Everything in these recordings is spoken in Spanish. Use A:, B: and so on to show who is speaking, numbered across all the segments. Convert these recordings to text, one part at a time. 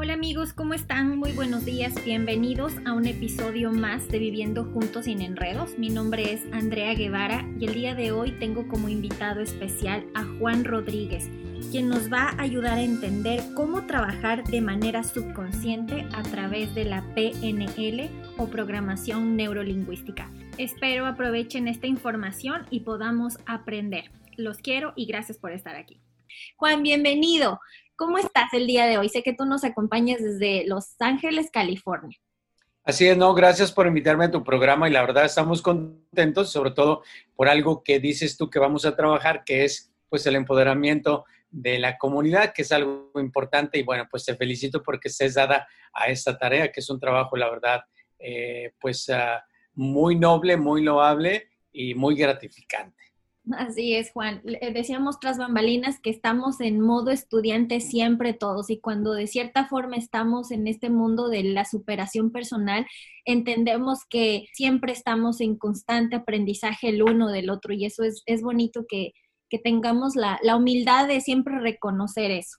A: Hola amigos, ¿cómo están? Muy buenos días, bienvenidos a un episodio más de Viviendo Juntos sin Enredos. Mi nombre es Andrea Guevara y el día de hoy tengo como invitado especial a Juan Rodríguez, quien nos va a ayudar a entender cómo trabajar de manera subconsciente a través de la PNL o programación neurolingüística. Espero aprovechen esta información y podamos aprender. Los quiero y gracias por estar aquí. Juan, bienvenido. ¿Cómo estás el día de hoy? Sé que tú nos acompañas desde Los Ángeles, California.
B: Así es, no, gracias por invitarme a tu programa y la verdad estamos contentos, sobre todo por algo que dices tú que vamos a trabajar, que es pues el empoderamiento de la comunidad, que es algo importante y bueno, pues te felicito porque estés dada a esta tarea, que es un trabajo, la verdad, eh, pues uh, muy noble, muy loable y muy gratificante.
A: Así es, Juan. Decíamos tras bambalinas que estamos en modo estudiante siempre todos y cuando de cierta forma estamos en este mundo de la superación personal, entendemos que siempre estamos en constante aprendizaje el uno del otro y eso es, es bonito que, que tengamos la, la humildad de siempre reconocer eso.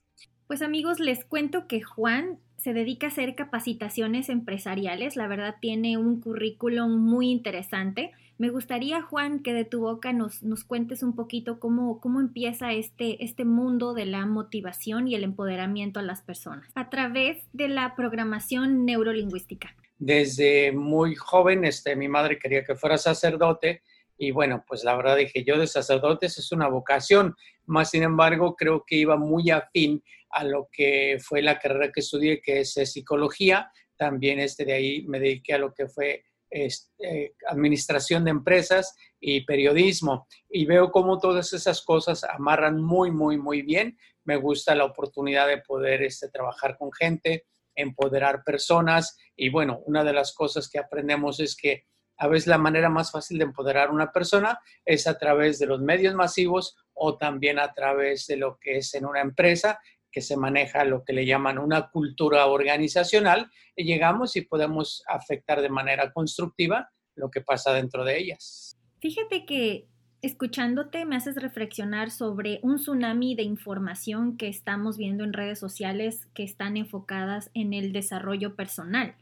A: Pues amigos, les cuento que Juan se dedica a hacer capacitaciones empresariales. La verdad tiene un currículum muy interesante. Me gustaría, Juan, que de tu boca nos, nos cuentes un poquito cómo, cómo empieza este, este mundo de la motivación y el empoderamiento a las personas a través de la programación neurolingüística.
B: Desde muy joven, este, mi madre quería que fuera sacerdote y bueno, pues la verdad dije, yo de sacerdotes es una vocación, más sin embargo creo que iba muy afín a lo que fue la carrera que estudié, que es eh, psicología. También este de ahí me dediqué a lo que fue este, administración de empresas y periodismo. Y veo cómo todas esas cosas amarran muy, muy, muy bien. Me gusta la oportunidad de poder este, trabajar con gente, empoderar personas. Y bueno, una de las cosas que aprendemos es que a veces la manera más fácil de empoderar a una persona es a través de los medios masivos o también a través de lo que es en una empresa que se maneja lo que le llaman una cultura organizacional y llegamos y podemos afectar de manera constructiva lo que pasa dentro de ellas.
A: Fíjate que escuchándote me haces reflexionar sobre un tsunami de información que estamos viendo en redes sociales que están enfocadas en el desarrollo personal.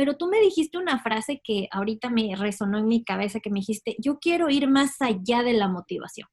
A: Pero tú me dijiste una frase que ahorita me resonó en mi cabeza, que me dijiste, yo quiero ir más allá de la motivación.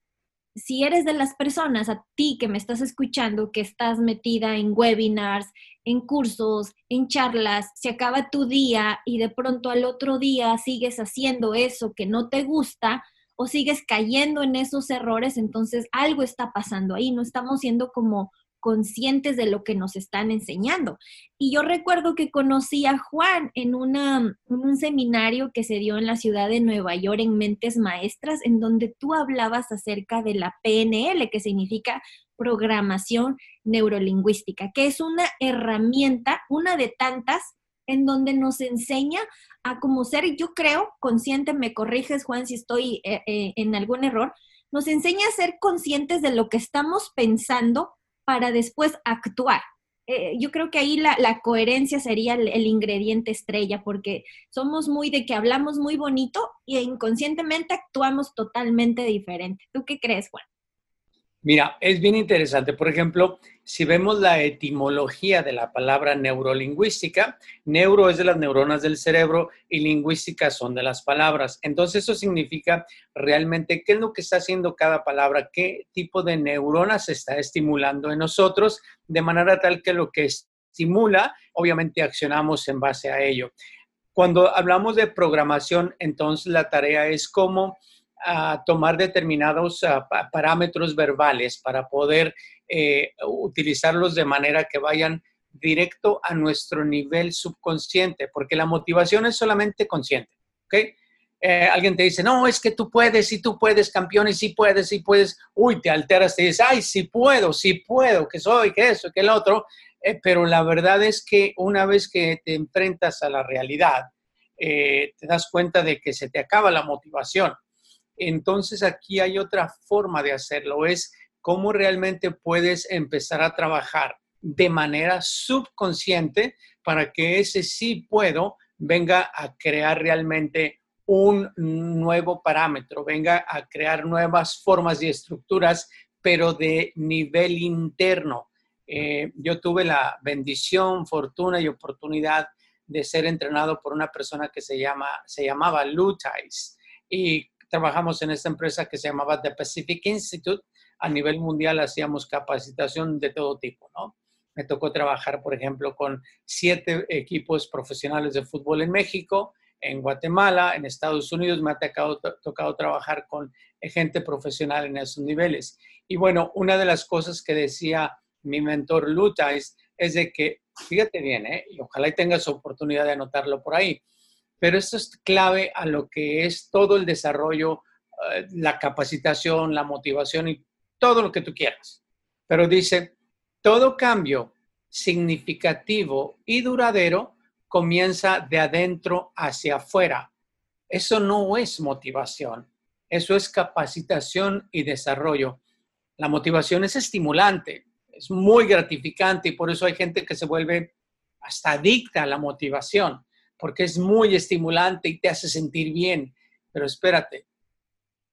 A: Si eres de las personas, a ti que me estás escuchando, que estás metida en webinars, en cursos, en charlas, se acaba tu día y de pronto al otro día sigues haciendo eso que no te gusta o sigues cayendo en esos errores, entonces algo está pasando ahí, no estamos siendo como conscientes de lo que nos están enseñando. Y yo recuerdo que conocí a Juan en, una, un seminario que se dio en la ciudad de Nueva York en Mentes Maestras, en donde tú hablabas acerca de la PNL, que significa programación neurolingüística, que es una herramienta, una de tantas, en donde nos enseña a como ser, yo creo, consciente, me corriges Juan si estoy eh, eh, en algún error, nos enseña a ser conscientes de lo que estamos pensando para después actuar. Eh, yo creo que ahí la, coherencia sería el, el, ingrediente estrella, porque somos muy de que hablamos muy bonito y inconscientemente actuamos totalmente diferente. ¿Tú qué crees, Juan?
B: Mira, es bien interesante. Por ejemplo, si vemos la etimología de la palabra neurolingüística, neuro es de las neuronas del cerebro y lingüística son de las palabras. Entonces eso significa realmente qué es lo que está haciendo cada palabra, qué tipo de neuronas está estimulando en nosotros, de manera tal que lo que estimula, obviamente accionamos en base a ello. Cuando hablamos de programación, entonces la tarea es cómo a tomar determinados parámetros verbales para poder eh, utilizarlos de manera que vayan directo a nuestro nivel subconsciente, porque la motivación es solamente consciente, ¿ok? Eh, alguien te dice, no, es que tú puedes, y tú puedes, campeón, y sí puedes, sí puedes, uy, te alteras, te dices, ay, sí puedo, sí puedo, que soy, que eso, que el otro, eh, pero la verdad es que una vez que te enfrentas a la realidad, te das cuenta de que se te acaba la motivación entonces aquí hay otra forma de hacerlo, es cómo realmente puedes empezar a trabajar de manera subconsciente para que ese sí puedo venga a crear realmente un nuevo parámetro, venga a crear nuevas formas y estructuras, pero de nivel interno. Eh, yo tuve la bendición, fortuna y oportunidad de ser entrenado por una persona que se, llama, se llamaba Lou y trabajamos en esta empresa que se llamaba The Pacific Institute. A nivel mundial hacíamos capacitación de todo tipo, ¿no? Me tocó trabajar, por ejemplo, con siete equipos profesionales de fútbol en México, en Guatemala, en Estados Unidos. Me ha tocado, tocado trabajar con gente profesional en esos niveles. Y bueno, una de las cosas que decía mi mentor Lutais es de que, fíjate bien, ¿eh? y ojalá y tengas oportunidad de anotarlo por ahí, pero esto es clave a lo que es todo el desarrollo, eh, la capacitación, la motivación y todo lo que tú quieras. Pero dice, todo cambio significativo y duradero comienza de adentro hacia afuera. Eso no es motivación, eso es capacitación y desarrollo. La motivación es estimulante, es muy gratificante y por eso hay gente que se vuelve hasta adicta a la motivación, porque es muy estimulante y te hace sentir bien. Pero espérate,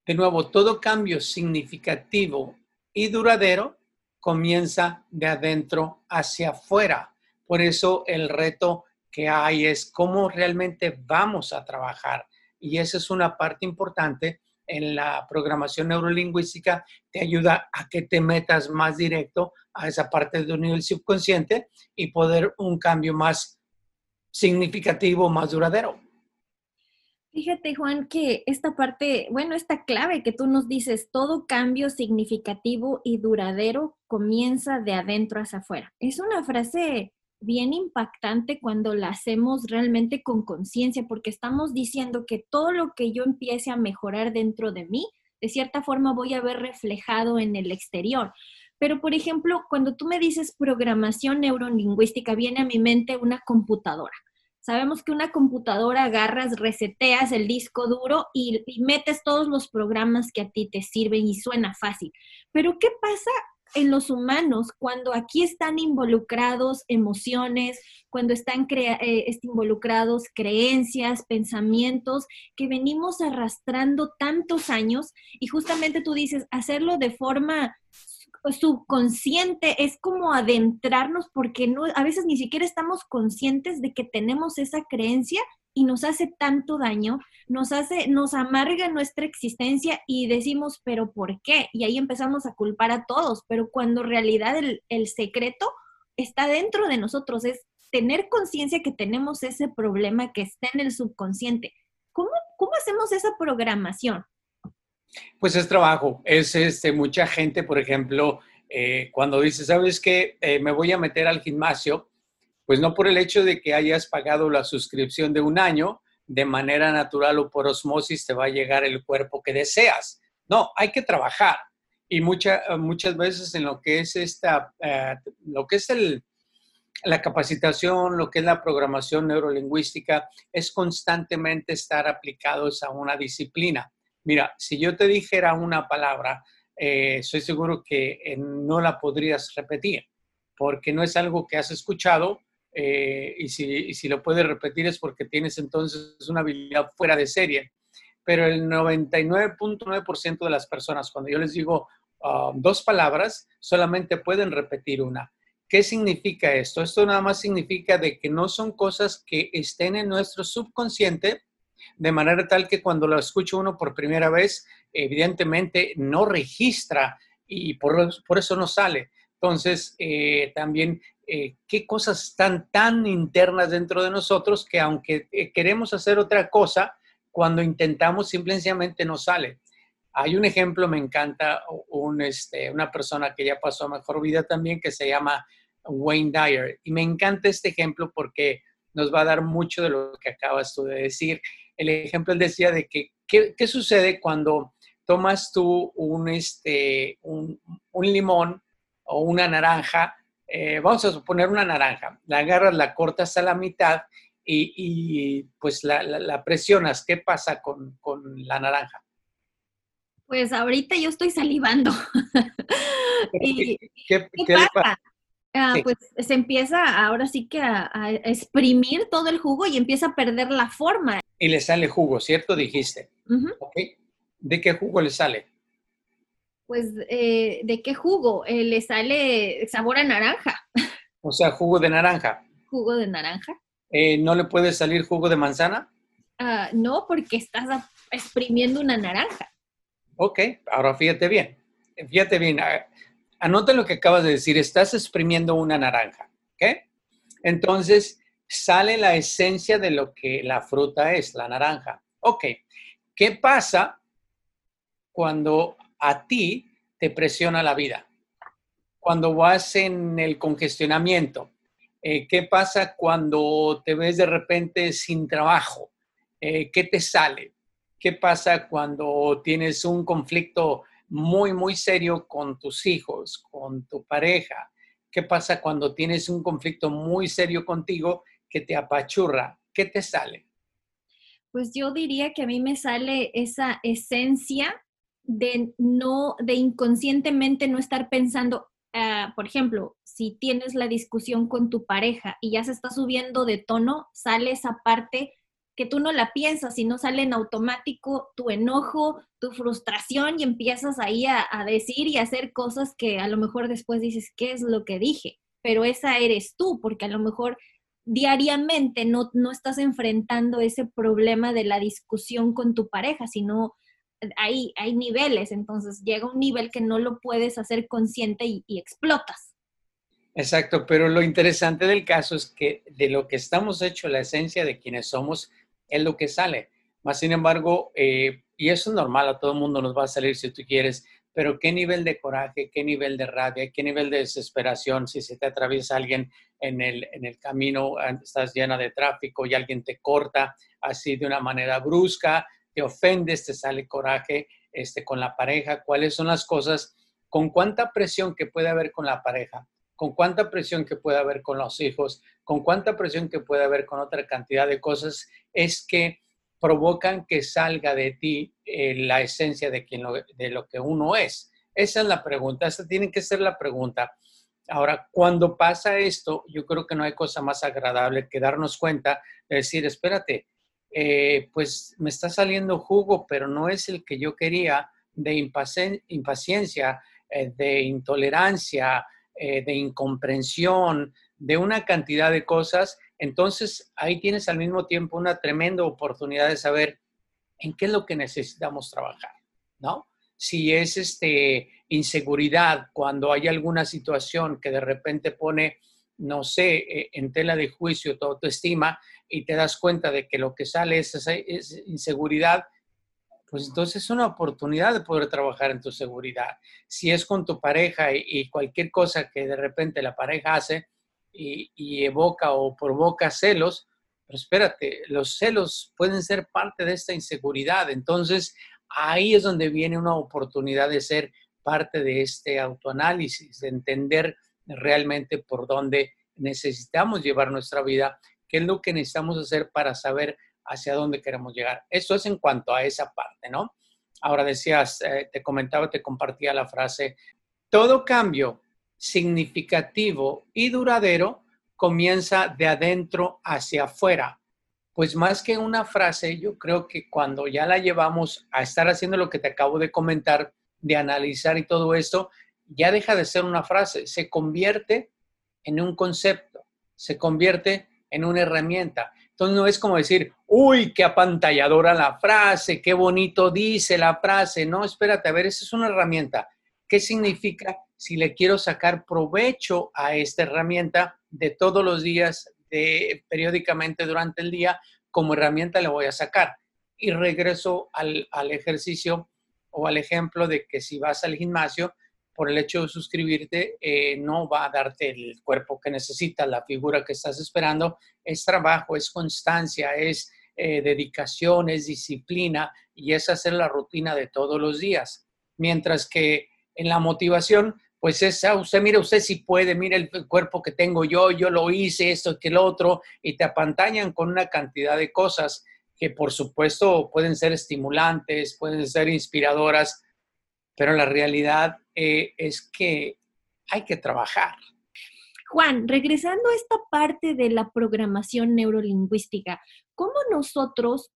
B: de nuevo, todo cambio significativo y duradero comienza de adentro hacia afuera. Por eso el reto que hay es cómo realmente vamos a trabajar. Y esa es una parte importante en la programación neurolingüística, te ayuda a que te metas más directo a esa parte de nivel subconsciente y poder un cambio más significativo, más duradero.
A: Fíjate, Juan, que esta parte, bueno, esta clave que tú nos dices, todo cambio significativo y duradero comienza de adentro hacia afuera. Es una frase bien impactante cuando la hacemos realmente con conciencia, porque estamos diciendo que todo lo que yo empiece a mejorar dentro de mí, de cierta forma voy a ver reflejado en el exterior. Pero, por ejemplo, cuando tú me dices programación neurolingüística, viene a mi mente una computadora. Sabemos que una computadora agarras, reseteas el disco duro y, metes todos los programas que a ti te sirven y suena fácil. Pero ¿qué pasa en los humanos cuando aquí están involucrados emociones, cuando están eh, involucrados creencias, pensamientos que venimos arrastrando tantos años y justamente tú dices, hacerlo de forma subconsciente es como adentrarnos porque no, a veces ni siquiera estamos conscientes de que tenemos esa creencia y nos hace tanto daño, nos hace, nos amarga nuestra existencia y decimos, pero ¿por qué? Y ahí empezamos a culpar a todos, pero cuando en realidad el, secreto está dentro de nosotros, es tener conciencia que tenemos ese problema que está en el subconsciente. ¿Cómo, cómo hacemos esa programación?
B: Pues es trabajo, es este, mucha gente, por ejemplo, eh, cuando dice, ¿sabes qué? Eh, me voy a meter al gimnasio, pues no por el hecho de que hayas pagado la suscripción de un año, de manera natural o por osmosis te va a llegar el cuerpo que deseas. No, hay que trabajar. Y mucha, muchas veces en lo que es esta, eh, lo que es el, la capacitación, lo que es la programación neurolingüística, es constantemente estar aplicados a una disciplina. Mira, si yo te dijera una palabra, eh, seguro que eh, no la podrías repetir, porque no es algo que has escuchado eh, y, si, lo puedes repetir es porque tienes entonces una habilidad fuera de serie. Pero el 99.9% de las personas, cuando yo les digo ah, dos palabras, solamente pueden repetir una. ¿Qué significa esto? Esto nada más significa de que no son cosas que estén en nuestro subconsciente, de manera tal que cuando lo escucha uno por primera vez, evidentemente no registra y por, eso no sale. Entonces, eh, también, eh, ¿qué cosas están tan internas dentro de nosotros que aunque eh, queremos hacer otra cosa, cuando intentamos simplemente no sale? Hay un ejemplo, me encanta, un, este, una persona que ya pasó a mejor vida también, que se llama Wayne Dyer. Y me encanta este ejemplo porque nos va a dar mucho de lo que acabas tú de decir el ejemplo él decía de que, ¿qué, sucede cuando tomas tú un, este, un, limón o una naranja? Eh, vamos a suponer una naranja, la agarras, la cortas a la mitad y, pues la, presionas. ¿Qué pasa con, la naranja?
A: Pues ahorita yo estoy salivando. ¿Qué, pasa? Ah, pues se empieza ahora sí que a, exprimir todo el jugo y empieza a perder la forma.
B: Y le sale jugo, ¿cierto? Dijiste. ¿De qué jugo le sale?
A: Pues, eh, ¿de qué jugo? Eh, le sale sabor a naranja.
B: O sea, jugo de naranja.
A: ¿Jugo de naranja?
B: Eh, ¿No le puede salir jugo de manzana?
A: Ah, no, porque estás exprimiendo una naranja.
B: Ok, ahora fíjate bien. Fíjate bien. Anota lo que acabas de decir. Estás exprimiendo una naranja. ¿Ok? Entonces, sale la esencia de lo que la fruta es, la naranja. Ok, ¿qué pasa cuando a ti te presiona la vida? Cuando vas en el congestionamiento. Eh, ¿Qué pasa cuando te ves de repente sin trabajo? Eh, ¿Qué te sale? ¿Qué pasa cuando tienes un conflicto muy, muy serio con tus hijos, con tu pareja? ¿Qué pasa cuando tienes un conflicto muy serio contigo que te apachurra? ¿Qué te sale?
A: Pues yo diría que a mí me sale esa esencia de no, de inconscientemente no estar pensando, ah, por ejemplo, si tienes la discusión con tu pareja y ya se está subiendo de tono, sale esa parte que tú no la piensas, sino sale en automático tu enojo, tu frustración y empiezas ahí a, a, decir y hacer cosas que a lo mejor después dices, ¿qué es lo que dije? Pero esa eres tú, porque a lo mejor diariamente no, no estás enfrentando ese problema de la discusión con tu pareja, sino hay, hay niveles, entonces llega un nivel que no lo puedes hacer consciente y, y explotas.
B: Exacto, pero lo interesante del caso es que de lo que estamos hechos, la esencia de quienes somos, es lo que sale. Más sin embargo, eh, y eso es normal, a todo el mundo nos va a salir si tú quieres, pero qué nivel de coraje, qué nivel de rabia, qué nivel de desesperación, si se te atraviesa alguien en el, en el camino, estás llena de tráfico y alguien te corta así de una manera brusca, te ofendes, te sale coraje este, con la pareja, cuáles son las cosas, con cuánta presión que puede haber con la pareja, con cuánta presión que puede haber con los hijos, con cuánta presión que puede haber con otra cantidad de cosas, es que provocan que salga de ti eh, la esencia de, quien lo, de lo que uno es. Esa es la pregunta, esa tiene que ser la pregunta. Ahora, cuando pasa esto, yo creo que no hay cosa más agradable que darnos cuenta de decir, espérate, eh, pues me está saliendo jugo, pero no es el que yo quería de impaciencia, eh, de intolerancia, de incomprensión, de una cantidad de cosas entonces, ahí tienes al mismo tiempo una tremenda oportunidad de saber en qué es lo que necesitamos trabajar, ¿no? Si es este, inseguridad, cuando hay alguna situación que de repente pone, no sé, eh, en tela de juicio tu autoestima y te das cuenta de que lo que sale es, es inseguridad, pues entonces es una oportunidad de poder trabajar en tu seguridad. Si es con tu pareja y cualquier cosa que de repente la pareja hace, y, evoca o provoca celos, pero espérate, los celos pueden ser parte de esta inseguridad. Entonces, ahí es donde viene una oportunidad de ser parte de este autoanálisis, de entender realmente por dónde necesitamos llevar nuestra vida, qué es lo que necesitamos hacer para saber hacia dónde queremos llegar. Eso es en cuanto a esa parte, ¿no? Ahora decías, eh, te comentaba, te compartía la frase, todo cambio significativo y duradero comienza de adentro hacia afuera. Pues más que una frase, yo creo que cuando ya la llevamos a estar haciendo lo que te acabo de comentar, de analizar y todo esto, ya deja de ser una frase, se convierte en un concepto, se convierte en una herramienta. Entonces no es como decir, uy, qué apantalladora la frase, qué bonito dice la frase. No, espérate, a ver, esa es una herramienta. ¿Qué significa si le quiero sacar provecho a esta herramienta de todos los días, de, periódicamente durante el día, como herramienta le voy a sacar? Y regreso al, ejercicio o al ejemplo de que si vas al gimnasio, por el hecho de suscribirte, eh, no va a darte el cuerpo que necesitas, la figura que estás esperando. Es trabajo, es constancia, es eh, dedicación, es disciplina y es hacer la rutina de todos los días. Mientras que en la motivación, pues es, ah, usted mire, usted si puede, mire el cuerpo que tengo yo, yo lo hice, esto, que el otro, y te apantañan con una cantidad de cosas que por supuesto pueden ser estimulantes, pueden ser inspiradoras, pero la realidad eh, es que hay que trabajar.
A: Juan, regresando a esta parte de la programación neurolingüística, ¿cómo nosotros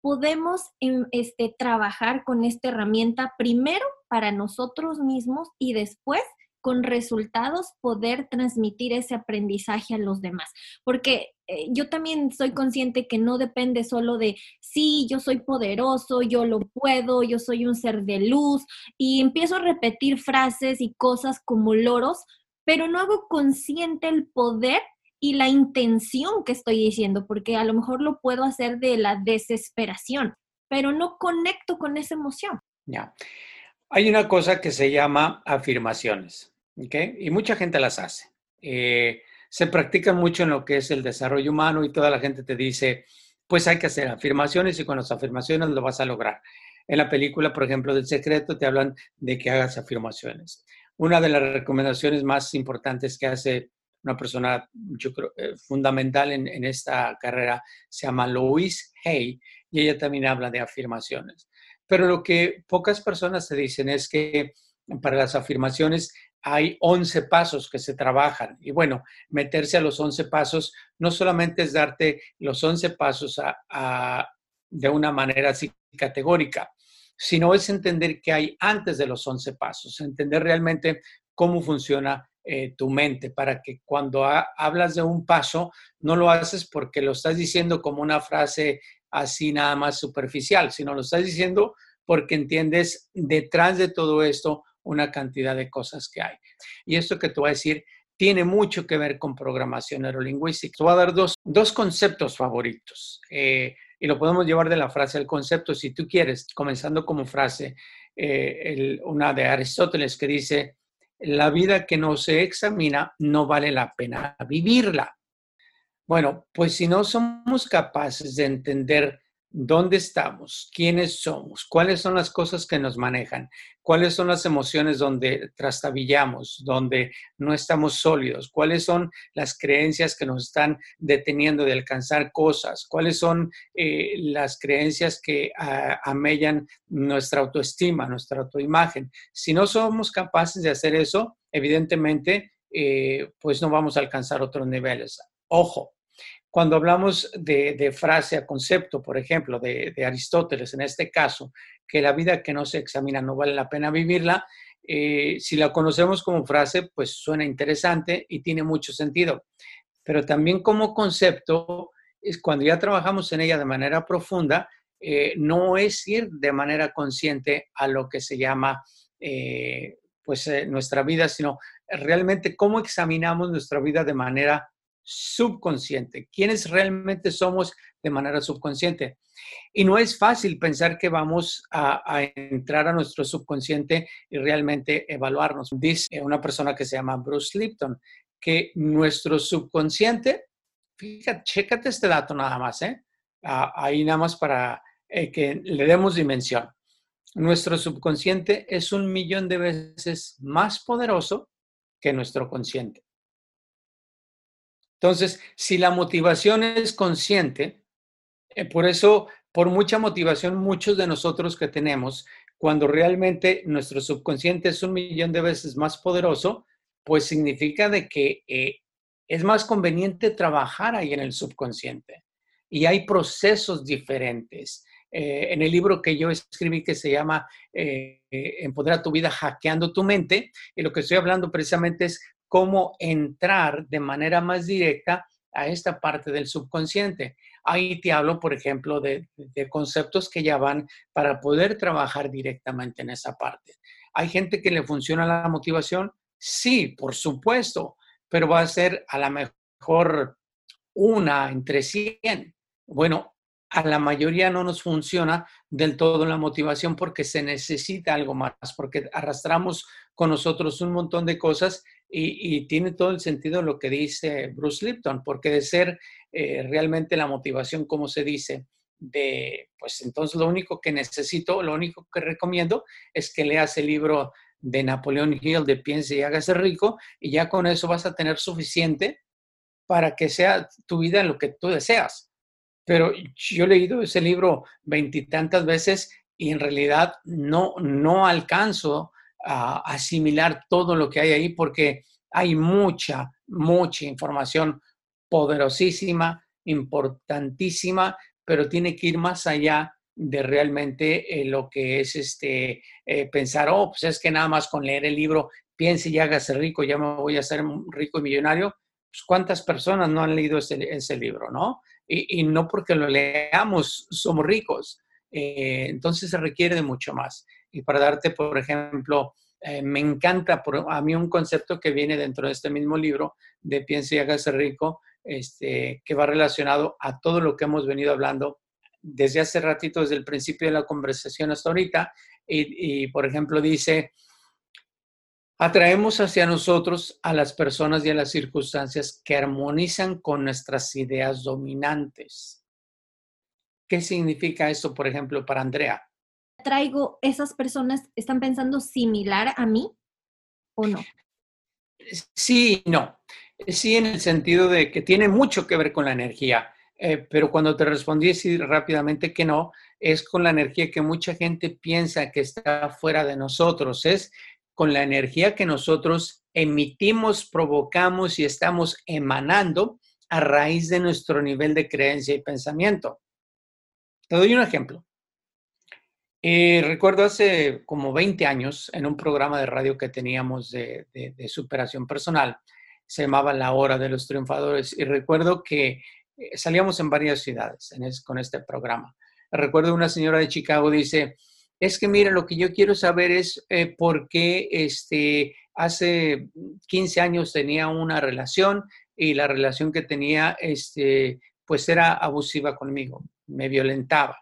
A: podemos em, este, trabajar con esta herramienta primero para nosotros mismos y después con resultados poder transmitir ese aprendizaje a los demás. Porque yo también soy consciente que no depende solo de, sí, yo soy poderoso, yo lo puedo, yo soy un ser de luz, y empiezo a repetir frases y cosas como loros, pero no hago consciente el poder y la intención que estoy diciendo, porque a lo mejor lo puedo hacer de la desesperación, pero no conecto con esa emoción.
B: Ya. Hay una cosa que se llama afirmaciones, ¿ok? Y mucha gente las hace. Eh, se practican mucho en lo que es el desarrollo humano y toda la gente te dice, pues hay que hacer afirmaciones y con las afirmaciones lo vas a lograr. En la película, por ejemplo, del secreto, te hablan de que hagas afirmaciones. Una de las recomendaciones más importantes que hace una persona, eh, fundamental en, en, esta carrera, se llama Louise Hay, y ella también habla de afirmaciones. Pero lo que pocas personas te dicen es que para las afirmaciones hay 11 pasos que se trabajan. Y bueno, meterse a los 11 pasos no solamente es darte los 11 pasos a, de una manera así categórica, sino es entender qué hay antes de los 11 pasos, entender realmente cómo funciona eh, tu mente para que cuando hablas de un paso no lo haces porque lo estás diciendo como una frase así nada más superficial, sino lo estás diciendo porque entiendes detrás de todo esto una cantidad de cosas que hay. Y esto que te voy a decir tiene mucho que ver con programación neurolingüística. Te voy a dar dos, dos conceptos favoritos eh, y lo podemos llevar de la frase al concepto si tú quieres, comenzando como frase, eh, una de Aristóteles que dice, la vida que no se examina no vale la pena vivirla. Bueno, pues si no somos capaces de entender dónde estamos, quiénes somos, cuáles son las cosas que nos manejan, cuáles son las emociones donde trastabillamos, donde no estamos sólidos, cuáles son las creencias que nos están deteniendo de alcanzar cosas, cuáles son eh, las creencias que ah, amellan nuestra autoestima, nuestra autoimagen. Si no somos capaces de hacer eso, evidentemente, eh, pues no vamos a alcanzar otros niveles. Ojo, cuando hablamos de, frase a concepto, por ejemplo, de, Aristóteles, en este caso, que la vida que no se examina no vale la pena vivirla, eh, si la conocemos como frase, pues suena interesante y tiene mucho sentido. Pero también como concepto, es cuando ya trabajamos en ella de manera profunda, eh, no es ir de manera consciente a lo que se llama eh, pues nuestra vida, sino realmente cómo examinamos nuestra vida de manera subconsciente, quiénes realmente somos de manera subconsciente. Y no es fácil pensar que vamos a, entrar a nuestro subconsciente y realmente evaluarnos. Dice una persona que se llama Bruce Lipton que nuestro subconsciente, fíjate, chécate este dato nada más, ¿eh? ahí nada más para eh, que le demos dimensión. Nuestro subconsciente es un millón de veces más poderoso que nuestro consciente. Entonces, si la motivación es consciente, eh, por eso, por mucha motivación, muchos de nosotros que tenemos, cuando realmente nuestro subconsciente es un millón de veces más poderoso, pues significa de que eh, es más conveniente trabajar ahí en el subconsciente. Y hay procesos diferentes. Eh, en el libro que yo escribí que se llama Empodera tu vida hackeando tu mente, y lo que estoy hablando precisamente es cómo entrar de manera más directa a esta parte del subconsciente. Ahí te hablo, por ejemplo, de, conceptos que ya van para poder trabajar directamente en esa parte. ¿Hay gente que le funciona la motivación? Sí, por supuesto, pero va a ser a lo mejor una entre 100. Bueno, a la mayoría no nos funciona del todo la motivación porque se necesita algo más, porque arrastramos con nosotros un montón de cosas y, tiene todo el sentido lo que dice Bruce Lipton, porque de ser eh, realmente la motivación, como se dice, de, pues entonces lo único que necesito, lo único que recomiendo es que leas el libro de Napoleón Hill de Piense y hágase rico y ya con eso vas a tener suficiente para que sea tu vida lo que tú deseas. Pero yo he leído ese libro veintitantas veces y en realidad no, no alcanzo a asimilar todo lo que hay ahí porque hay mucha, mucha información poderosísima, importantísima, pero tiene que ir más allá de realmente eh, lo que es este eh, pensar, oh, pues es que nada más con leer el libro, piense y hágase rico, ya me voy a ser rico y millonario. Pues, ¿Cuántas personas no han leído ese, libro, no? Y, no porque lo leamos somos ricos. Eh, entonces se requiere de mucho más. Y para darte, por ejemplo, me encanta por, a mí un concepto que viene dentro de este mismo libro de Piense y hágase rico, este, que va relacionado a todo lo que hemos venido hablando desde hace ratito, desde el principio de la conversación hasta ahorita, y, por ejemplo dice, atraemos hacia nosotros a las personas y a las circunstancias que armonizan con nuestras ideas dominantes. ¿Qué significa esto, por ejemplo, para Andrea?
A: Traigo, esas personas están pensando similar a mí o no?
B: Sí, no. Sí, en el sentido de que tiene mucho que ver con la energía. Eh, pero cuando te respondí así rápidamente que no, es con la energía que mucha gente piensa que está fuera de nosotros, es con la energía que nosotros emitimos, provocamos y estamos emanando a raíz de nuestro nivel de creencia y pensamiento. Te doy un ejemplo. Eh, recuerdo hace como 20 años en un programa de radio que teníamos de superación personal, se llamaba La Hora de los Triunfadores, y recuerdo que eh, salíamos en varias ciudades con este programa. Recuerdo una señora de Chicago dice, es que mira, lo que yo quiero saber es eh, por qué este, hace 15 años tenía una relación y la relación que tenía, este, pues era abusiva conmigo, me violentaba.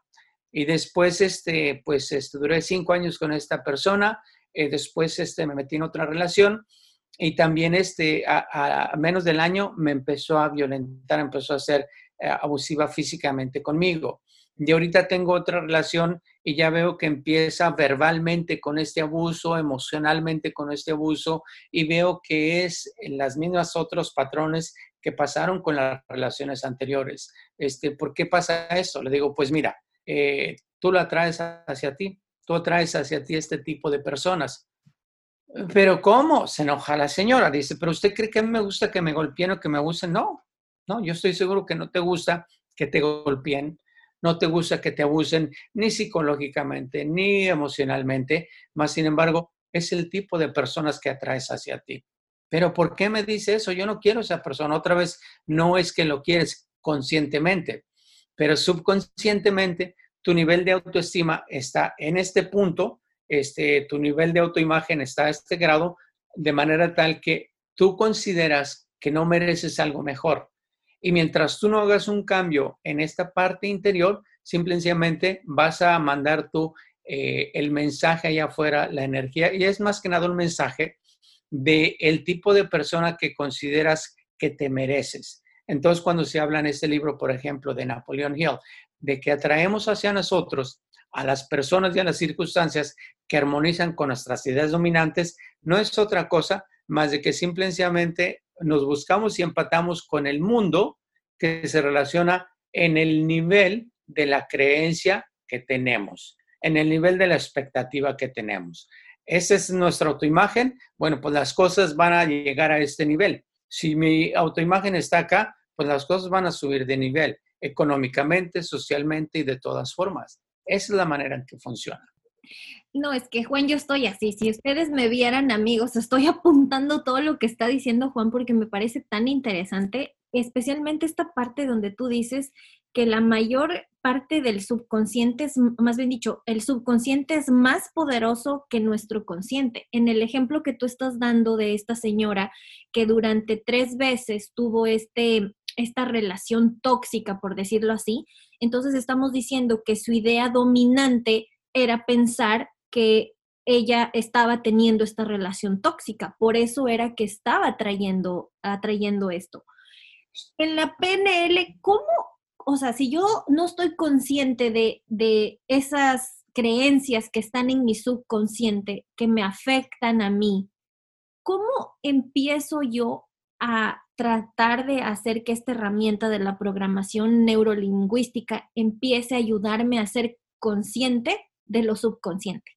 B: Y después, este, pues, este, duré cinco años con esta persona, eh, después este, me metí en otra relación y también este, a, menos del año me empezó a violentar, empezó a ser eh, abusiva físicamente conmigo. Y ahorita tengo otra relación y ya veo que empieza verbalmente con este abuso, emocionalmente con este abuso y veo que es las mismas otros patrones que pasaron con las relaciones anteriores. Este, ¿Por qué pasa eso? Le digo, pues mira, eh, tú la traes hacia ti, tú atraes hacia ti este tipo de personas. Pero ¿cómo? Se enoja la señora. Dice, pero usted cree que me gusta que me golpeen o que me abusen. No, no, yo estoy seguro que no te gusta que te golpeen, no te gusta que te abusen ni psicológicamente ni emocionalmente, más sin embargo, es el tipo de personas que atraes hacia ti. Pero ¿por qué me dice eso? Yo no quiero esa persona. Otra vez, no es que lo quieres conscientemente, pero subconscientemente tu nivel de autoestima está en este punto este, tu nivel de autoimagen está a este grado, de manera tal que tú consideras que no mereces algo mejor. Y mientras tú no hagas un cambio en esta parte interior, simplemente vas a mandar tú eh, el mensaje allá afuera, la energía, y es más que nada un mensaje de el tipo de persona que consideras que te mereces. Entonces, cuando se habla en este libro, por ejemplo, de Napoleon Hill, de que atraemos hacia nosotros a las personas y a las circunstancias que armonizan con nuestras ideas dominantes, no es otra cosa más de que simplemente nos buscamos y empatamos con el mundo que se relaciona en el nivel de la creencia que tenemos, en el nivel de la expectativa que tenemos. Esa es nuestra autoimagen. Bueno, pues las cosas van a llegar a este nivel. Si mi autoimagen está acá, pues las cosas van a subir de nivel económicamente, socialmente y de todas formas. Esa es la manera en que funciona.
A: No, es que Juan, yo estoy así. Si ustedes me vieran, amigos, estoy apuntando todo lo que está diciendo Juan porque me parece tan interesante, especialmente esta parte donde tú dices que la mayor parte del subconsciente es, más bien dicho, el subconsciente es más poderoso que nuestro consciente. En el ejemplo que tú estás dando de esta señora que durante tres veces tuvo este esta relación tóxica, por decirlo así, entonces estamos diciendo que su idea dominante era pensar que ella estaba teniendo esta relación tóxica, por eso era que estaba atrayendo, atrayendo esto. En la PNL, ¿cómo? O sea, si yo no estoy consciente de, de esas creencias que están en mi subconsciente, que me afectan a mí, ¿cómo empiezo yo a tratar de hacer que esta herramienta de la programación neurolingüística empiece a ayudarme a ser consciente de lo subconsciente.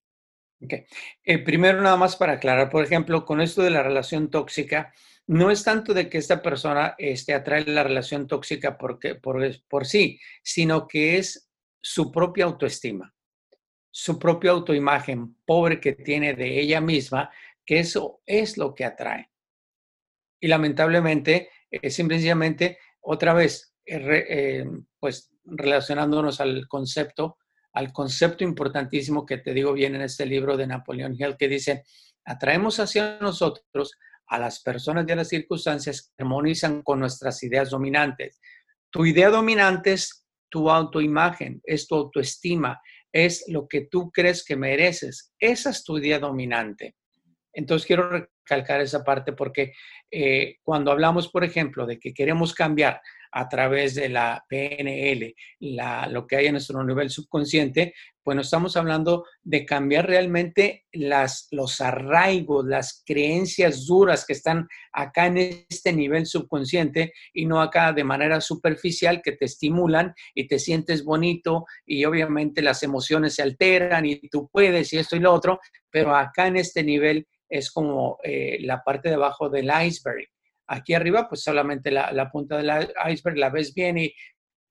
B: Okay. Eh, primero, nada más para aclarar, por ejemplo, con esto de la relación tóxica, no es tanto de que esta persona este, atrae la relación tóxica porque, por, por sí, sino que es su propia autoestima, su propia autoimagen pobre que tiene de ella misma, que eso es lo que atrae. Y lamentablemente, eh, simplemente, otra vez, eh, eh, pues relacionándonos al concepto, al concepto importantísimo que te digo bien en este libro de Napoleón Hill, que dice, atraemos hacia nosotros a las personas y a las circunstancias que armonizan con nuestras ideas dominantes. Tu idea dominante es tu autoimagen, es tu autoestima, es lo que tú crees que mereces. Esa es tu idea dominante. Entonces quiero recalcar esa parte porque eh, cuando hablamos, por ejemplo, de que queremos cambiar a través de la PNL, lo que hay en nuestro nivel subconsciente, bueno, estamos hablando de cambiar realmente las, los arraigos, las creencias duras que están acá en este nivel subconsciente y no acá de manera superficial que te estimulan y te sientes bonito y obviamente las emociones se alteran y tú puedes y esto y lo otro, pero acá en este nivel es como eh, la parte de abajo del iceberg. Aquí arriba, pues solamente la, punta del iceberg la ves bien y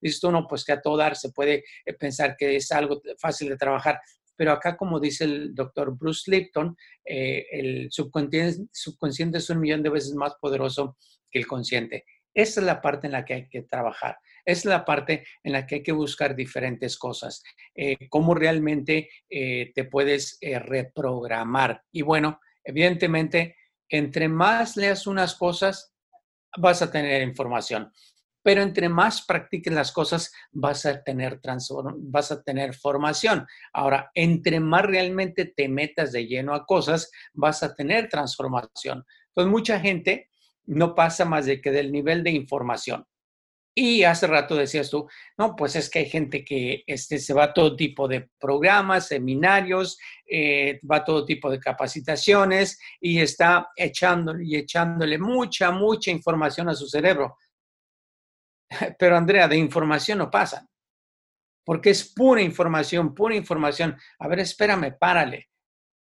B: dices tú, no, pues que a todo dar se puede eh, pensar que es algo fácil de trabajar. Pero acá, como dice el doctor Bruce Lipton, eh, el subconsciente, subconsciente es un millón de veces más poderoso que el consciente. Esa es la parte en la que hay que trabajar. Es la parte en la que hay que buscar diferentes cosas. cómo realmente te puedes reprogramar. Y bueno, evidentemente, entre más leas unas cosas, vas a tener información. Pero entre más practiques las cosas, vas a tener vas a tener formación. Ahora, entre más realmente te metas de lleno a cosas, vas a tener transformación. Pues mucha gente no pasa más de que del nivel de información. Y hace rato decías tú, no, pues es que hay gente que este, se va a todo tipo de programas, seminarios, eh, va a todo tipo de capacitaciones y está echándole y echándole mucha, mucha información a su cerebro. Pero Andrea, de información no pasa, porque es pura información, pura información. A ver, espérame, párale.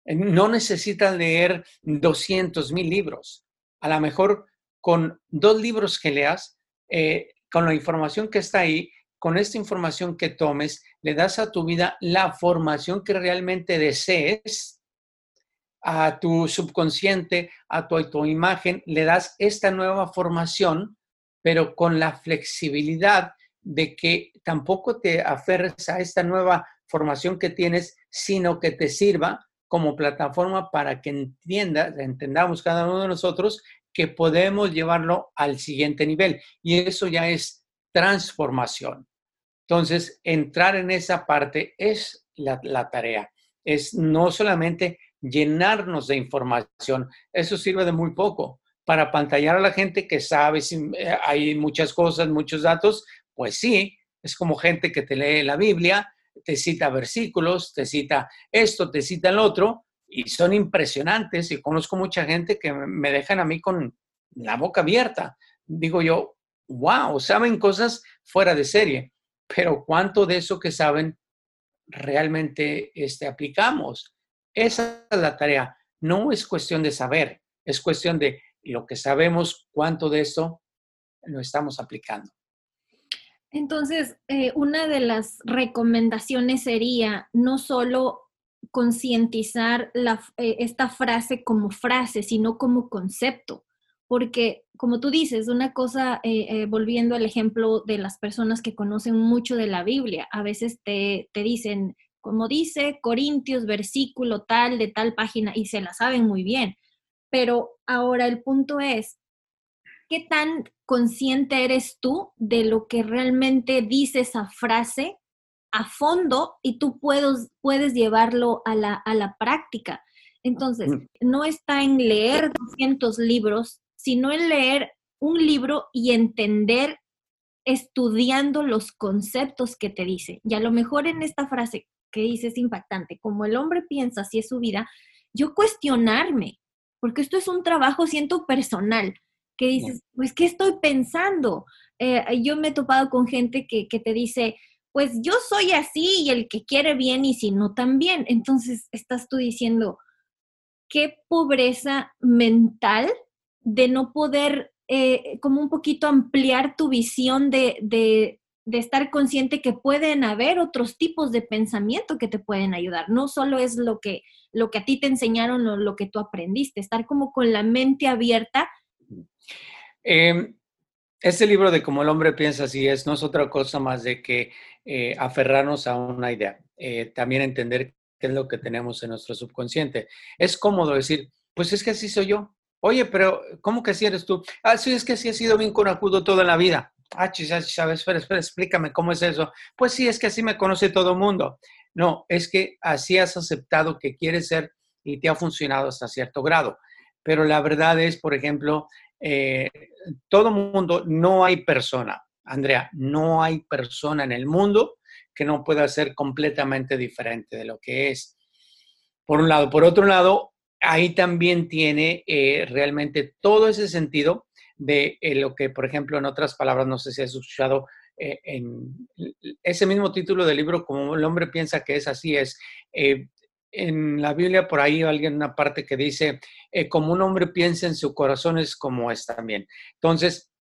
B: No necesitas leer 200 mil libros. A lo mejor con dos libros que leas, eh, con la información que está ahí, con esta información que tomes, le das a tu vida la formación que realmente desees, a tu subconsciente, a tu autoimagen, le das esta nueva formación, pero con la flexibilidad de que tampoco te aferres a esta nueva formación que tienes, sino que te sirva como plataforma para que entiendas, entendamos cada uno de nosotros que podemos llevarlo al siguiente nivel. Y eso ya es transformación. Entonces, entrar en esa parte es la, tarea. Es no solamente llenarnos de información, eso sirve de muy poco. Para pantallar a la gente que sabe si eh, hay muchas cosas, muchos datos, pues sí, es como gente que te lee la Biblia, te cita versículos, te cita esto, te cita el otro, y son impresionantes y conozco mucha gente que me dejan a mí con la boca abierta. Digo yo, wow, saben cosas fuera de serie, pero ¿cuánto de eso que saben realmente este, aplicamos? Esa es la tarea. No es cuestión de saber, es cuestión de lo que sabemos, cuánto de eso lo estamos aplicando.
A: Entonces, eh, una de las recomendaciones sería no solo concientizar eh, esta frase como frase, sino como concepto. Porque, como tú dices, una cosa, eh, eh, volviendo al ejemplo de las personas que conocen mucho de la Biblia, a veces te, te dicen, como dice Corintios, versículo tal, de tal página, y se la saben muy bien. Pero ahora el punto es, ¿qué tan consciente eres tú de lo que realmente dice esa frase a fondo y tú puedes, puedes llevarlo a la, a la práctica. Entonces, mm. no está en leer 200 libros, sino en leer un libro y entender estudiando los conceptos que te dice. Y a lo mejor en esta frase que dice es impactante, como el hombre piensa, así es su vida, yo cuestionarme, porque esto es un trabajo, siento, personal, que dices, pues, ¿qué estoy pensando? Eh, yo me he topado con gente que, que te dice, pues yo soy así y el que quiere bien y si no también. Entonces estás tú diciendo, qué pobreza mental de no poder eh, como un poquito ampliar tu visión de, de, estar consciente que pueden haber otros tipos de pensamiento que te pueden ayudar. No solo es lo que, lo que a ti te enseñaron o lo que tú aprendiste, estar como con la mente abierta.
B: Eh, este libro de Cómo el hombre piensa así es, no es otra cosa más de que eh, aferrarnos a una idea. Eh, también entender qué es lo que tenemos en nuestro subconsciente. Es cómodo decir, pues es que así soy yo. Oye, pero ¿cómo que así eres tú? Ah, sí, es que así ha sido bien corajudo toda la vida. Ah, sabes, espera, espera, explícame cómo es eso. Pues sí, es que así me conoce todo el mundo. No, es que así has aceptado que quieres ser y te ha funcionado hasta cierto grado. Pero la verdad es, por ejemplo, eh, todo mundo, no hay persona, Andrea, no hay persona en el mundo que no pueda ser completamente diferente de lo que es. Por un lado. Por otro lado, ahí también tiene eh, realmente todo ese sentido de eh, lo que, por ejemplo, en otras palabras, no sé si has escuchado eh, en ese mismo título del libro, como el hombre piensa que es así, es en la Biblia por ahí alguien una parte que dice, como un hombre piensa en su corazón es como es también. Entonces,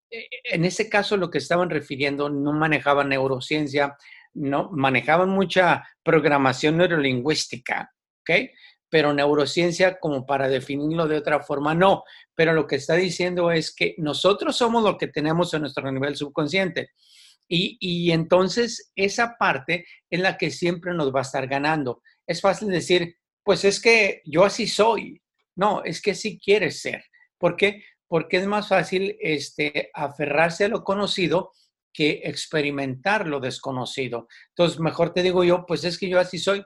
B: en ese caso lo que estaban refiriendo no manejaban neurociencia, no manejaban mucha programación neurolingüística, ¿ok? Pero neurociencia, como para definirlo de otra forma, no. Pero lo que está diciendo es que nosotros somos lo que tenemos en nuestro nivel subconsciente. Y, y entonces esa parte es la que siempre nos va a estar ganando. Es fácil decir, pues es que yo así soy. No, es que sí quieres ser. ¿Por qué? Porque es más fácil este, aferrarse a lo conocido que experimentar lo desconocido. Entonces, mejor te digo yo, pues es que yo así soy.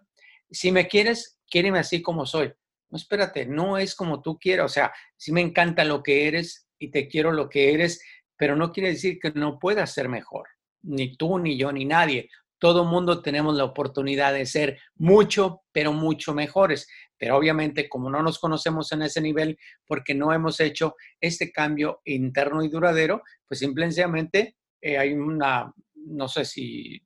B: Si me quieres, quiéreme así como soy. No, espérate, no es como tú quieras. O sea, si me encanta lo que eres y te quiero lo que eres, pero no quiere decir que no puedas ser mejor. Ni tú, ni yo, ni nadie. Todo mundo tenemos la oportunidad de ser mucho, pero mucho mejores. Pero obviamente, como no nos conocemos en ese nivel, porque no hemos hecho este cambio interno y duradero, pues simplemente eh, hay una, no sé si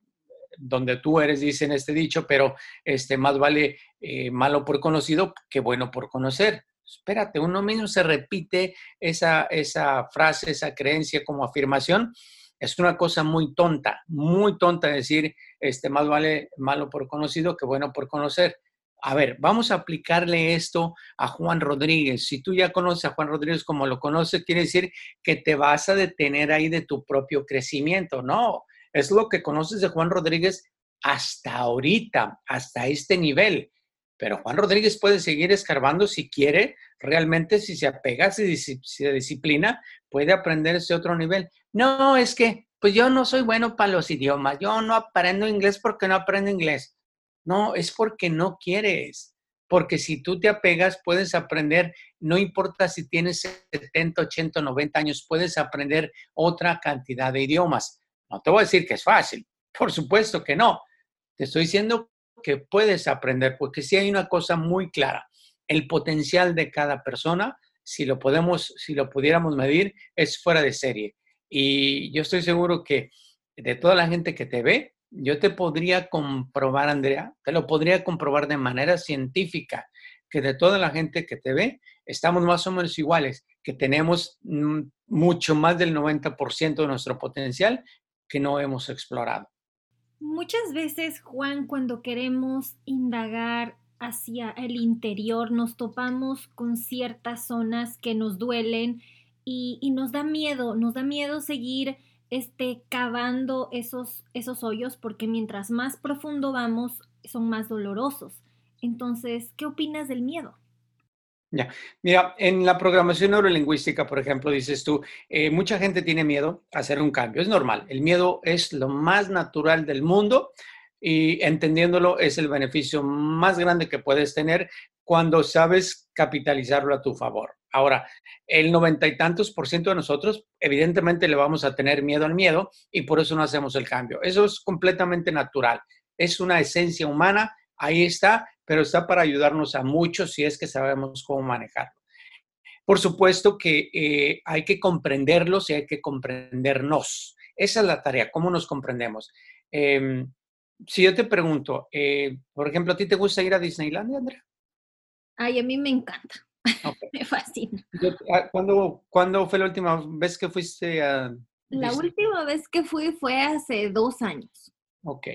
B: donde tú eres, dicen este dicho, pero este, más vale eh, malo por conocido que bueno por conocer. Espérate, uno mismo se repite esa, esa frase, esa creencia como afirmación. Es una cosa muy tonta, muy tonta decir, este, más vale malo por conocido que bueno por conocer. A ver, vamos a aplicarle esto a Juan Rodríguez. Si tú ya conoces a Juan Rodríguez como lo conoce, quiere decir que te vas a detener ahí de tu propio crecimiento. No, es lo que conoces de Juan Rodríguez hasta ahorita, hasta este nivel. Pero Juan Rodríguez puede seguir escarbando si quiere, realmente si se apega, si, se disciplina, puede aprender ese otro nivel. No, es que, pues yo no soy bueno para los idiomas, yo no aprendo inglés porque no aprendo inglés. No, es porque no quieres. Porque si tú te apegas, puedes aprender, no importa si tienes 70, 80, 90 años, puedes aprender otra cantidad de idiomas. No te voy a decir que es fácil, por supuesto que no. Te estoy diciendo que puedes aprender, porque si hay una cosa muy clara, el potencial de cada persona, si lo podemos, si lo pudiéramos medir, es fuera de serie. Y yo estoy seguro que de toda la gente que te ve, yo te podría comprobar, Andrea, te lo podría comprobar de manera científica, que de toda la gente que te ve, estamos más o menos iguales, que tenemos mm, mucho más del 90% de nuestro potencial que no hemos explorado.
A: Muchas veces, Juan, cuando queremos indagar hacia el interior, nos topamos con ciertas zonas que nos duelen y, nos da miedo, nos da miedo seguir esté cavando esos, esos hoyos porque mientras más profundo vamos, son más dolorosos. Entonces, ¿qué opinas del miedo?
B: Ya, mira, en la programación neurolingüística, por ejemplo, dices tú, eh, mucha gente tiene miedo a hacer un cambio. Es normal, el miedo es lo más natural del mundo y entendiéndolo es el beneficio más grande que puedes tener cuando sabes capitalizarlo a tu favor. Ahora, el noventa y tantos por ciento de nosotros, evidentemente, le vamos a tener miedo al miedo y por eso no hacemos el cambio. Eso es completamente natural. Es una esencia humana, ahí está, pero está para ayudarnos a muchos si es que sabemos cómo manejarlo. Por supuesto que eh, hay que comprenderlos y hay que comprendernos. Esa es la tarea, cómo nos comprendemos. Em, si yo te pregunto, eh, por ejemplo, ¿a ti te gusta ir a Disneylandia, Andrea?
A: Ay, a mí me encanta. me fascina.
B: Ah, ¿cuándo, ¿Cuándo fue la última vez que fuiste a...
A: La última vez que fui fue hace dos años.
B: Ok.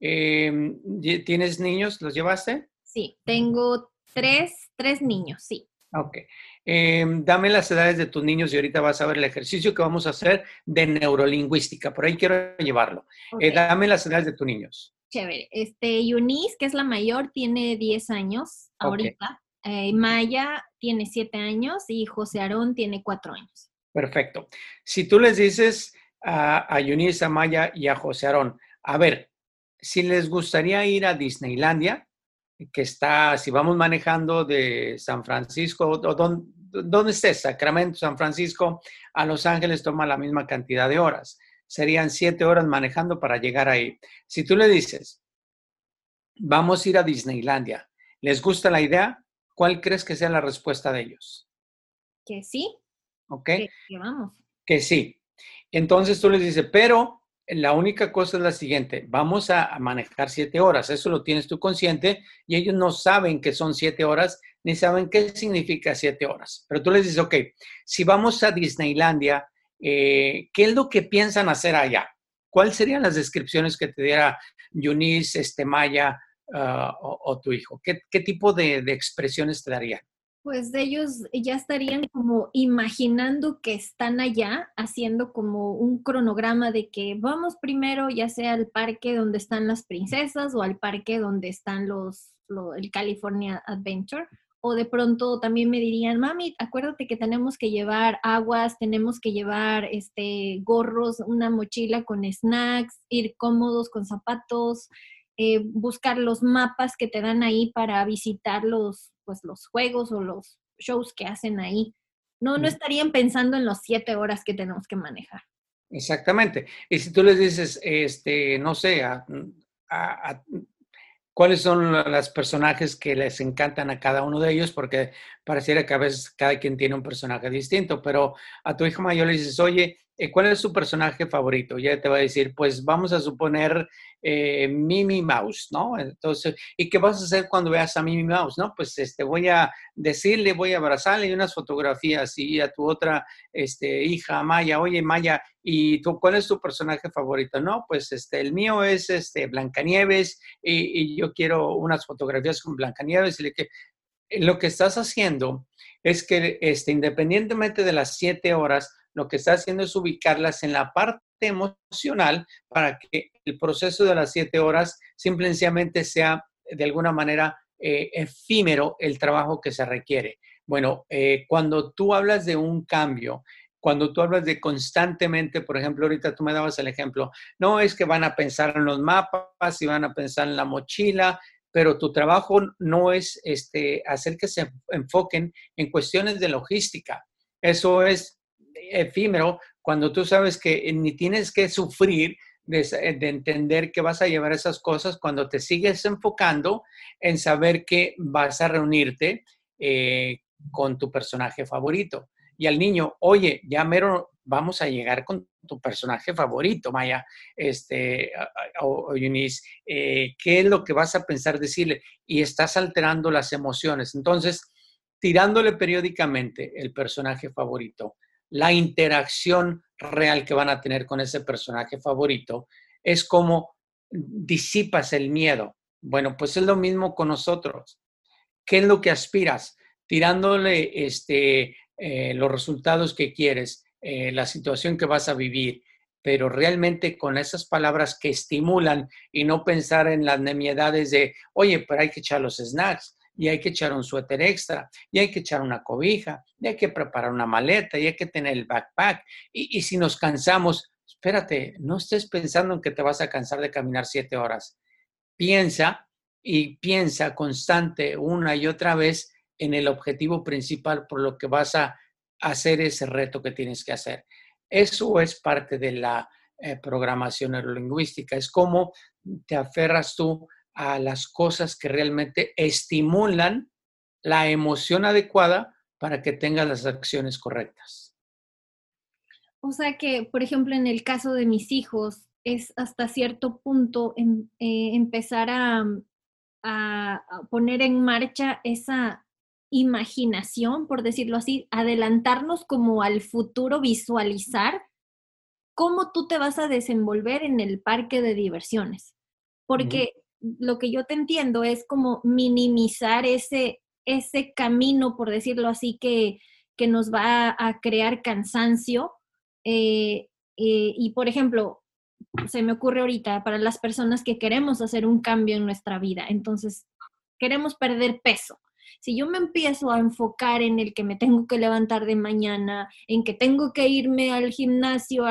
B: Em, ¿Tienes niños? ¿Los llevaste?
A: Sí, tengo tres, tres niños, sí.
B: Ok. Em, dame las edades de tus niños y ahorita vas a ver el ejercicio que vamos a hacer de neurolingüística. Por ahí quiero llevarlo. Eh, dame las edades de tus niños.
A: Chévere. Este, Eunice, que es la mayor, tiene 10 años ahorita. Eh, Maya tiene 7 años y José Aarón tiene 4 años.
B: Perfecto. Si tú les dices a, a Eunice, a Maya y a José Aarón, a ver, si les gustaría ir a Disneylandia, que está, si vamos manejando de San Francisco, o ¿dónde estés? Sacramento, San Francisco, a Los Ángeles toma la misma cantidad de horas. Serían siete horas manejando para llegar ahí. Si tú le dices, vamos a ir a Disneylandia, ¿les gusta la idea? ¿Cuál crees que sea la respuesta de ellos?
A: Que sí.
B: ¿Ok?
A: Que, que vamos.
B: Que sí. Entonces tú les dices, pero la única cosa es la siguiente, vamos a, manejar siete horas, eso lo tienes tú consciente y ellos no saben que son siete horas ni saben qué significa siete horas. Pero tú les dices, ok, si vamos a Disneylandia, eh, ¿qué es lo que piensan hacer allá? ¿Cuáles serían las descripciones que te diera Yunis, este, Maya ah, o, tu hijo? ¿Qué, tipo de, de expresiones te darían?
A: Pues ellos ya estarían como imaginando que están allá, haciendo como un cronograma de que vamos primero ya sea al parque donde están las princesas o al parque donde están los, el California Adventure. O de pronto también me dirían, mami, acuérdate que tenemos que llevar aguas, tenemos que llevar este gorros, una mochila con snacks, ir cómodos con zapatos, eh, buscar los mapas que te dan ahí para visitar los, pues, los juegos o los shows que hacen ahí. No, no estarían pensando en las siete horas que tenemos que manejar.
B: Exactamente. Y si tú les dices, este, no sé, cuáles son los personajes que les encantan a cada uno de ellos, porque pareciera que a veces cada quien tiene un personaje distinto, pero a tu hijo mayor le dices, oye, ¿cuál es su personaje favorito? Ya te va a decir, pues vamos a suponer eh, Mimi Mouse, ¿no? Entonces, ¿y qué vas a hacer cuando veas a Mimi Mouse, no? Pues este, voy a decirle, voy a abrazarle unas fotografías y a tu otra este, hija, Maya, oye, Maya, ¿y tú cuál es tu personaje favorito? No, pues este, el mío es este, Blancanieves y, y yo quiero unas fotografías con Blancanieves y le que lo que estás haciendo es que este, independientemente de las siete horas, lo que está haciendo es ubicarlas en la parte emocional para que el proceso de las siete horas simplemente sea de alguna manera eh, efímero el trabajo que se requiere. Bueno, eh, cuando tú hablas de un cambio, cuando tú hablas de constantemente, por ejemplo, ahorita tú me dabas el ejemplo, no es que van a pensar en los mapas y van a pensar en la mochila, pero tu trabajo no es este, hacer que se enfoquen en cuestiones de logística. Eso es efímero cuando tú sabes que ni tienes que sufrir de, entender que vas a llevar esas cosas cuando te sigues enfocando en saber que vas a reunirte eh, con tu personaje favorito. Y al niño, oye, ya mero vamos a llegar con tu personaje favorito, Maya, este, o, Eunice, eh, ¿qué es lo que vas a pensar decirle? Y estás alterando las emociones. Entonces, tirándole periódicamente el personaje favorito, la interacción real que van a tener con ese personaje favorito, es como disipas el miedo. Bueno, pues es lo mismo con nosotros. ¿Qué es lo que aspiras? Tirándole este, eh, los resultados que quieres, eh, la situación que vas a vivir, pero realmente con esas palabras que estimulan y no pensar en las nemiedades de, oye, pero hay que echar los snacks, y hay que echar un suéter extra, y hay que echar una cobija, y hay que preparar una maleta, y hay que tener el backpack. Y, si nos cansamos, espérate, no estés pensando en que te vas a cansar de caminar siete horas. Piensa y piensa constante una y otra vez en el objetivo principal por lo que vas a hacer ese reto que tienes que hacer. Eso es parte de la eh, programación neurolingüística, es cómo te aferras tú a las cosas que realmente estimulan la emoción adecuada para que tengas las acciones correctas.
A: O sea que, por ejemplo, en el caso de mis hijos, es hasta cierto punto em, eh, empezar a, a, poner en marcha esa, imaginación, por decirlo así, adelantarnos como al futuro, visualizar cómo tú te vas a desenvolver en el parque de diversiones. Porque lo que yo te entiendo es como minimizar ese, ese camino, por decirlo así, que, que nos va a crear cansancio. Eh, eh, y, por ejemplo, se me ocurre ahorita para las personas que queremos hacer un cambio en nuestra vida, entonces queremos perder peso. Si yo me empiezo a enfocar en el que me tengo que levantar de mañana, en que tengo que irme al gimnasio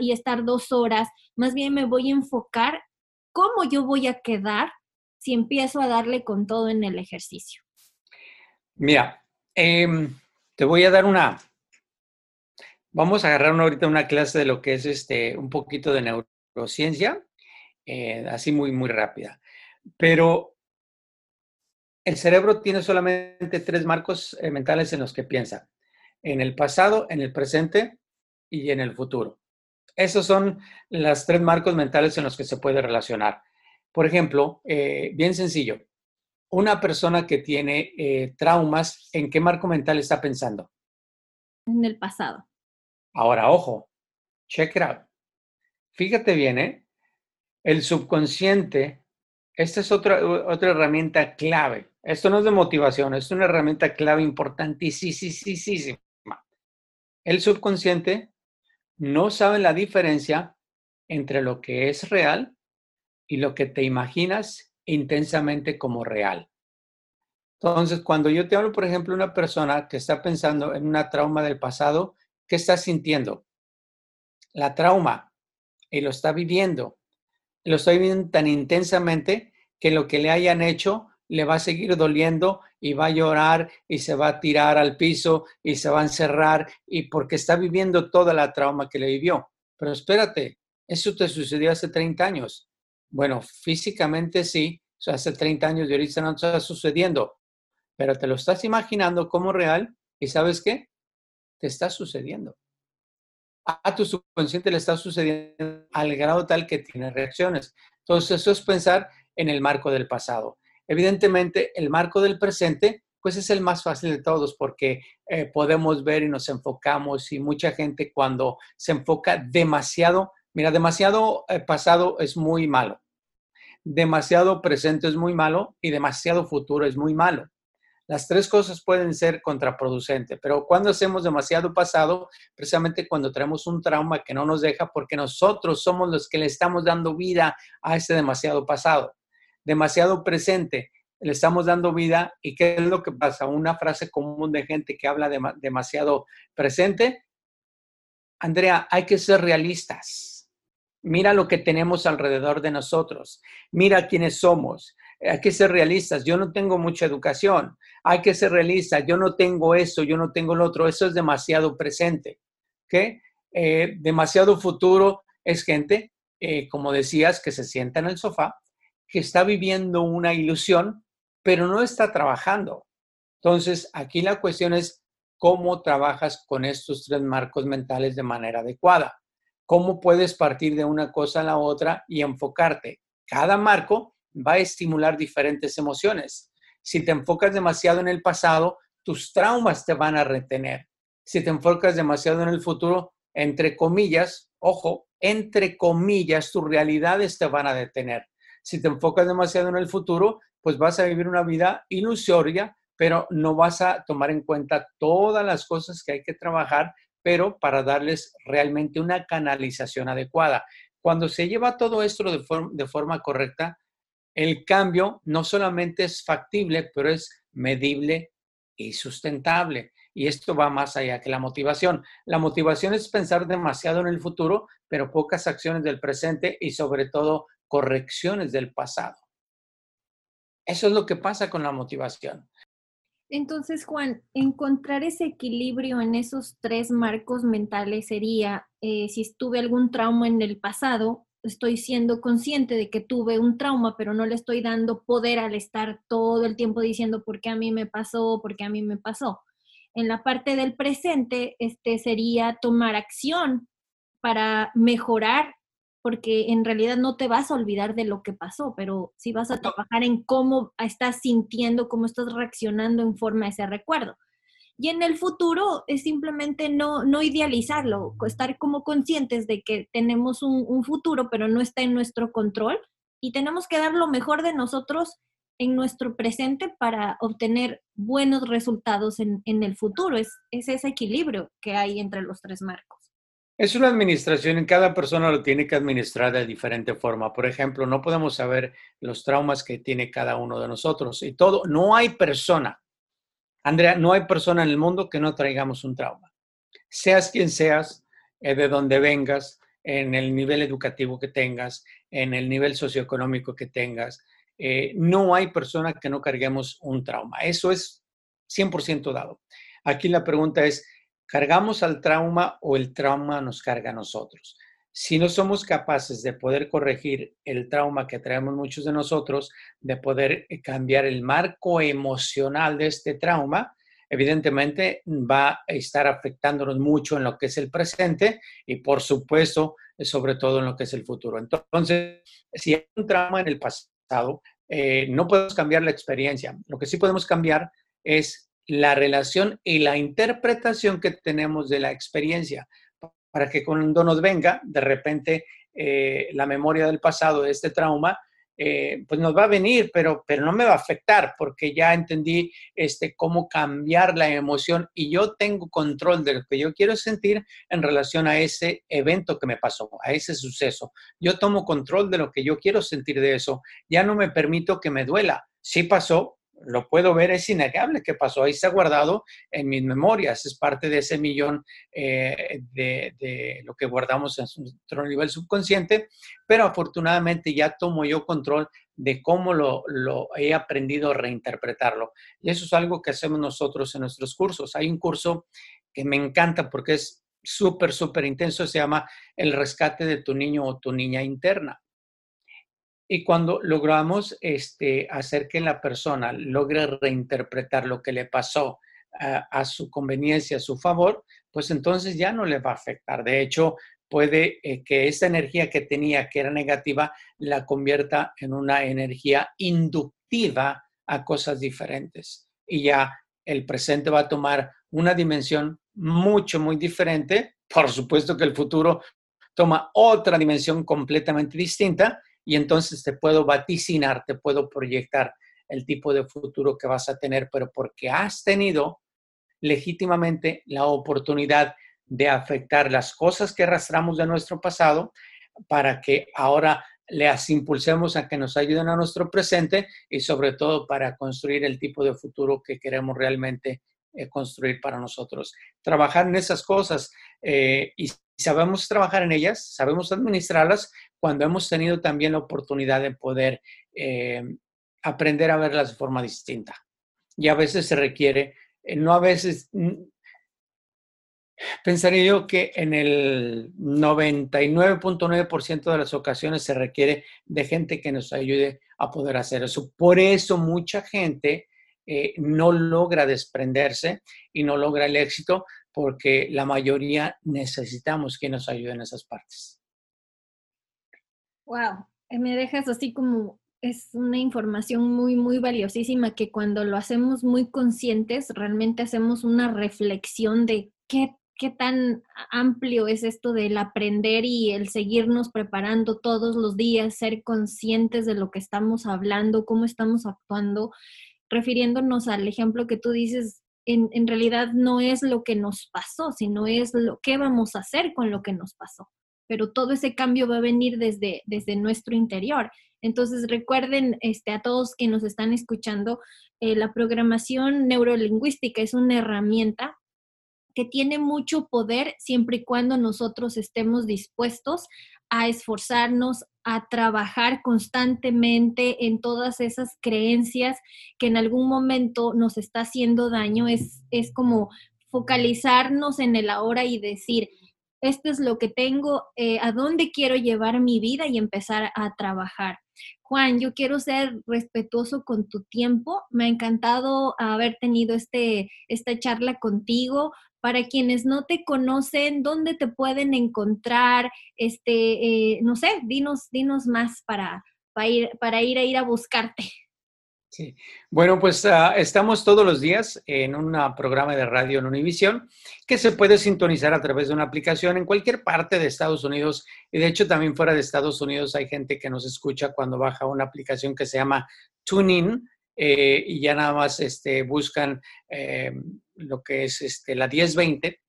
A: y estar dos horas, más bien me voy a enfocar cómo yo voy a quedar si empiezo a darle con todo en el ejercicio.
B: Mira, em, te voy a dar una, vamos a agarrar ahorita una clase de lo que es este, un poquito de neurociencia, eh, así muy, muy rápida. Pero el cerebro tiene solamente tres marcos eh, mentales en los que piensa, en el pasado, en el presente y en el futuro. Esos son los tres marcos mentales en los que se puede relacionar. Por ejemplo, eh, bien sencillo, una persona que tiene eh, traumas, ¿en qué marco mental está pensando?
A: En el pasado.
B: Ahora, ojo, check it out. Fíjate bien, ¿eh? El subconsciente, esta es otra, otra herramienta clave. Esto no es de motivación, es una herramienta clave importantísima. El subconsciente no sabe la diferencia entre lo que es real y lo que te imaginas intensamente como real. Entonces, cuando yo te hablo, por ejemplo, una persona que está pensando en una trauma del pasado, ¿qué está sintiendo? La trauma y lo está viviendo. Lo está viviendo tan intensamente que lo que le hayan hecho le va a seguir doliendo y va a llorar y se va a tirar al piso y se va a encerrar y porque está viviendo toda la trauma que le vivió. Pero espérate, eso te sucedió hace 30 años. Bueno, físicamente sí, hace 30 años y ahorita no está sucediendo, pero te lo estás imaginando como real y sabes qué? Te está sucediendo. A tu subconsciente le está sucediendo al grado tal que tiene reacciones. Entonces, eso es pensar en el marco del pasado. Evidentemente, el marco del presente, pues es el más fácil de todos porque eh, podemos ver y nos enfocamos y mucha gente cuando se enfoca demasiado, mira, demasiado eh, pasado es muy malo, demasiado presente es muy malo y demasiado futuro es muy malo. Las tres cosas pueden ser contraproducentes, pero cuando hacemos demasiado pasado, precisamente cuando tenemos un trauma que no nos deja porque nosotros somos los que le estamos dando vida a ese demasiado pasado demasiado presente, le estamos dando vida y qué es lo que pasa. Una frase común de gente que habla de, demasiado presente. Andrea, hay que ser realistas. Mira lo que tenemos alrededor de nosotros. Mira quiénes somos. Hay que ser realistas. Yo no tengo mucha educación. Hay que ser realistas. Yo no tengo eso, yo no tengo lo otro. Eso es demasiado presente. ¿Qué? Eh, demasiado futuro es gente, eh, como decías, que se sienta en el sofá que está viviendo una ilusión, pero no está trabajando. Entonces, aquí la cuestión es cómo trabajas con estos tres marcos mentales de manera adecuada. Cómo puedes partir de una cosa a la otra y enfocarte. Cada marco va a estimular diferentes emociones. Si te enfocas demasiado en el pasado, tus traumas te van a retener. Si te enfocas demasiado en el futuro, entre comillas, ojo, entre comillas, tus realidades te van a detener. Si te enfocas demasiado en el futuro, pues vas a vivir una vida ilusoria, pero no vas a tomar en cuenta todas las cosas que hay que trabajar, pero para darles realmente una canalización adecuada. Cuando se lleva todo esto de, de forma correcta, el cambio no solamente es factible, pero es medible y sustentable. Y esto va más allá que la motivación. La motivación es pensar demasiado en el futuro, pero pocas acciones del presente y sobre todo correcciones del pasado. Eso es lo que pasa con la motivación.
A: Entonces, Juan, encontrar ese equilibrio en esos tres marcos mentales sería, eh, si tuve algún trauma en el pasado, estoy siendo consciente de que tuve un trauma, pero no le estoy dando poder al estar todo el tiempo diciendo por qué a mí me pasó, por qué a mí me pasó. En la parte del presente, este sería tomar acción para mejorar porque en realidad no te vas a olvidar de lo que pasó, pero sí vas a trabajar en cómo estás sintiendo, cómo estás reaccionando en forma a ese recuerdo. Y en el futuro es simplemente no, no idealizarlo, estar como conscientes de que tenemos un, futuro, pero no está en nuestro control y tenemos que dar lo mejor de nosotros en nuestro presente para obtener buenos resultados en, en el futuro. Es, es ese equilibrio que hay entre los tres marcos.
B: Es una administración y cada persona lo tiene que administrar de diferente forma. Por ejemplo, no podemos saber los traumas que tiene cada uno de nosotros y todo. No hay persona, Andrea, no hay persona en el mundo que no traigamos un trauma. Seas quien seas, eh, de donde vengas, en el nivel educativo que tengas, en el nivel socioeconómico que tengas, eh, no hay persona que no carguemos un trauma. Eso es 100% dado. Aquí la pregunta es, ¿Cargamos al trauma o el trauma nos carga a nosotros? Si no somos capaces de poder corregir el trauma que traemos muchos de nosotros, de poder eh, cambiar el marco emocional de este trauma, evidentemente va a estar afectándonos mucho en lo que es el presente y por supuesto, sobre todo en lo que es el futuro. Entonces, si hay un trauma en el pasado, eh, no podemos cambiar la experiencia. Lo que sí podemos cambiar es la relación y la interpretación que tenemos de la experiencia, para que cuando nos venga de repente eh, la memoria del pasado de este trauma, eh, pues nos va a venir, pero, pero no me va a afectar porque ya entendí este, cómo cambiar la emoción y yo tengo control de lo que yo quiero sentir en relación a ese evento que me pasó, a ese suceso. Yo tomo control de lo que yo quiero sentir de eso. Ya no me permito que me duela. Sí pasó, lo puedo ver, es innegable que pasó, ahí está guardado en mis memorias, es parte de ese millón eh, de, lo que guardamos en nuestro nivel subconsciente, pero afortunadamente ya tomo yo control de cómo lo, lo, he aprendido a reinterpretarlo. Y eso es algo que hacemos nosotros en nuestros cursos. Hay un curso que me encanta porque es súper, súper intenso, se llama El rescate de tu niño o tu niña interna. Y cuando logramos este, hacer que la persona logre reinterpretar lo que le pasó a, su conveniencia, a su favor, pues entonces ya no le va a afectar. De hecho, puede eh, que esa energía que tenía, que era negativa, la convierta en una energía inductiva a cosas diferentes. Y ya el presente va a tomar una dimensión mucho, muy diferente. Por supuesto que el futuro toma otra dimensión completamente distinta y entonces te puedo vaticinar, te puedo proyectar el tipo de futuro que vas a tener, pero porque has tenido legítimamente la oportunidad de afectar las cosas que arrastramos de nuestro pasado para que ahora les impulsemos a que nos ayuden a nuestro presente y sobre todo para construir el tipo de futuro que queremos realmente eh, construir para nosotros. Trabajar en esas cosas eh, y sabemos trabajar en ellas, sabemos administrarlas cuando hemos tenido también la oportunidad de poder eh, aprender a verlas de forma distinta. Y a veces se requiere, no a veces, pensaría yo que en el 99.9% de las ocasiones se requiere de gente que nos ayude a poder hacer eso. Por eso mucha gente eh, no logra desprenderse y no logra el éxito porque la mayoría necesitamos que nos ayuden en esas partes.
A: Wow, eh, me dejas así como es una información muy, muy valiosísima que cuando lo hacemos muy conscientes, realmente hacemos una reflexión de qué, qué tan amplio es esto del aprender y el seguirnos preparando todos los días, ser conscientes de lo que estamos hablando, cómo estamos actuando refiriéndonos al ejemplo que tú dices, en, en, realidad no es lo que nos pasó, sino es lo que vamos a hacer con lo que nos pasó. Pero todo ese cambio va a venir desde, desde nuestro interior. Entonces recuerden este, a todos que nos están escuchando, eh, la programación neurolingüística es una herramienta que tiene mucho poder siempre y cuando nosotros estemos dispuestos a esforzarnos, a trabajar constantemente en todas esas creencias que en algún momento nos está haciendo daño. Es, es como focalizarnos en el ahora y decir, esto es lo que tengo, eh, a dónde quiero llevar mi vida y empezar a trabajar. Juan, yo quiero ser respetuoso con tu tiempo. Me ha encantado haber tenido este, esta charla contigo para quienes no te conocen, ¿dónde te pueden encontrar? Este, eh, no sé, dinos, dinos más para, para, ir, para ir a ir a buscarte.
B: Sí, bueno, pues uh, estamos todos los días en un programa de radio en Univisión que se puede sintonizar a través de una aplicación en cualquier parte de Estados Unidos y de hecho también fuera de Estados Unidos hay gente que nos escucha cuando baja una aplicación que se llama TuneIn eh, y ya nada más este, buscan eh, lo que es este, la 1020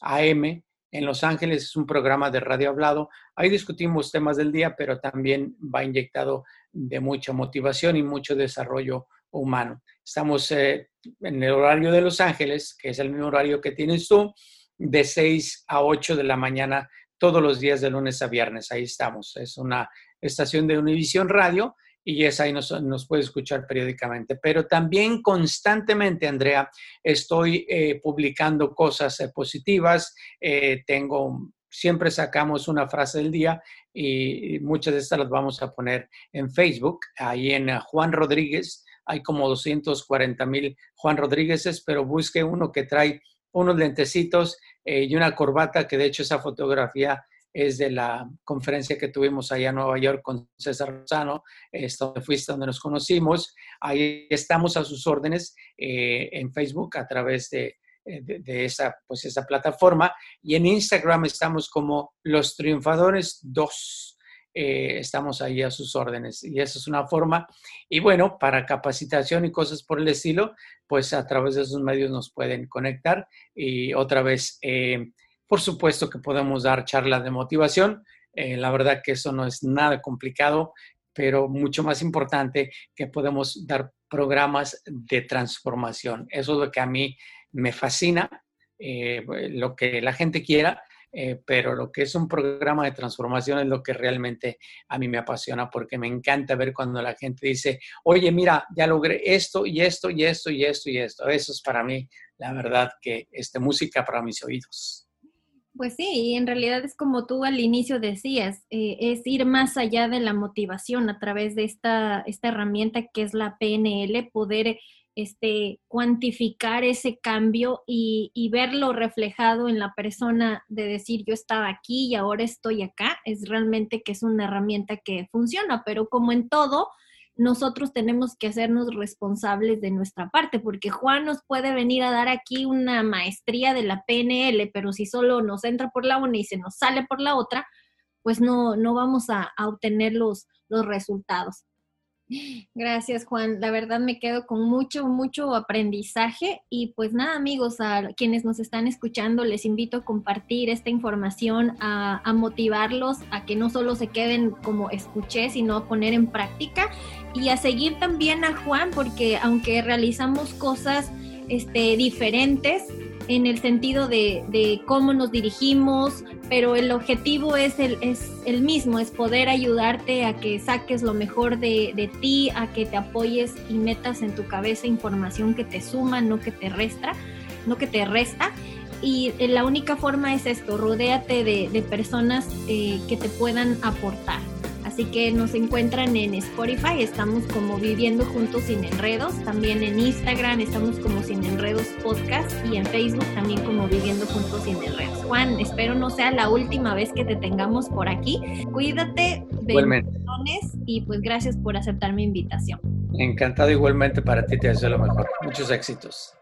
B: AM en Los Ángeles, es un programa de radio hablado. Ahí discutimos temas del día, pero también va inyectado de mucha motivación y mucho desarrollo humano. Estamos eh, en el horario de Los Ángeles, que es el mismo horario que tienes tú, de 6 a 8 de la mañana todos los días de lunes a viernes. Ahí estamos. Es una estación de Univisión Radio y es ahí nos, nos puede escuchar periódicamente. Pero también constantemente, Andrea, estoy eh, publicando cosas eh, positivas. tengo siempre sacamos una frase del día y muchas de estas las vamos a poner en Facebook. Ahí en Juan Rodríguez hay como 240 mil Juan Rodríguezes, pero busque uno que trae unos lentecitos eh, y una corbata, que de hecho esa fotografía es de la conferencia que tuvimos allá en Nueva York con César Rosano, donde fuiste, donde nos conocimos. Ahí estamos a sus órdenes eh, en Facebook a través de eh, de, esa, pues esa plataforma. Y en Instagram estamos como Los Triunfadores 2. Eh, estamos ahí a sus órdenes y esa es una forma. Y bueno, para capacitación y cosas por el estilo, pues a través de esos medios nos pueden conectar. Y otra vez, eh, por supuesto que podemos dar charlas de motivación. la verdad que eso no es nada complicado, pero mucho más importante que podemos dar programas de transformación. Eso es lo que a mí me fascina eh, lo que la gente quiera, eh, pero lo que es un programa de transformación es lo que realmente a mí me apasiona porque me encanta ver cuando la gente dice, oye, mira, ya logré esto y esto y esto y esto y esto. Eso es para mí, la verdad, que este, música para mis oídos.
A: Pues sí, y en realidad es como tú al inicio decías, eh, es ir más allá de la motivación a través de esta, esta herramienta que es la PNL, poder este, cuantificar ese cambio y, verlo reflejado en la persona de decir yo estaba aquí y ahora estoy acá, es realmente que es una herramienta que funciona, pero como en todo, nosotros tenemos que hacernos responsables de nuestra parte, porque Juan nos puede venir a dar aquí una maestría de la PNL, pero si solo nos entra por la una y se nos sale por la otra, pues no, no vamos a, a obtener los, los resultados. Gracias, Juan. La verdad me quedo con mucho, mucho aprendizaje y pues nada, amigos, a quienes nos están escuchando, les invito a compartir esta información, a, motivarlos a que no solo se queden como escuché, sino a poner en práctica y a seguir también a Juan, porque aunque realizamos cosas este, diferentes, en el sentido de, cómo nos dirigimos, pero el objetivo es el, es el mismo, es poder ayudarte a que saques lo mejor de, de, ti, a que te apoyes y metas en tu cabeza información que te suma, no que te resta, no que te resta. Y eh, la única forma es esto, rodéate de, de personas eh, que te puedan aportar. Así que nos encuentran en Spotify, estamos como Viviendo Juntos Sin Enredos, también en Instagram estamos como Sin Enredos Podcast y en Facebook también como Viviendo Juntos Sin Enredos. Juan, espero no sea la última vez que te tengamos por aquí. Cuídate, bendiciones y pues gracias por aceptar mi invitación.
B: Encantado igualmente para ti, te deseo lo mejor. Muchos éxitos.